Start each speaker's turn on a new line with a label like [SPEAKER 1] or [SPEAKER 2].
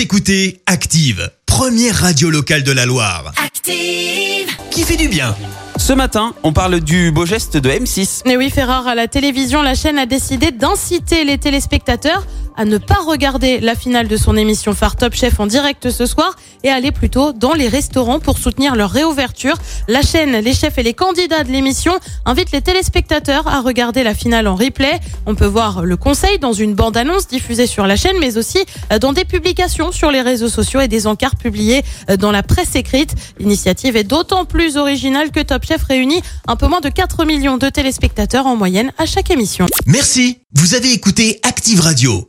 [SPEAKER 1] Vous écoutez Active, première radio locale de la Loire.
[SPEAKER 2] Active.
[SPEAKER 1] Qui fait du bien
[SPEAKER 3] Ce matin, on parle du beau geste de M6.
[SPEAKER 4] Et oui, Ferrare, à la télévision, la chaîne a décidé d'inciter les téléspectateurs à ne pas regarder la finale de son émission phare Top Chef en direct ce soir et aller plutôt dans les restaurants pour soutenir leur réouverture. La chaîne, les chefs et les candidats de l'émission invitent les téléspectateurs à regarder la finale en replay. On peut voir le conseil dans une bande-annonce diffusée sur la chaîne, mais aussi dans des publications sur les réseaux sociaux et des encarts publiés dans la presse écrite. L'initiative est d'autant plus originale que Top Chef réunit un peu moins de 4 millions de téléspectateurs en moyenne à chaque émission.
[SPEAKER 1] Merci. Vous avez écouté Active Radio,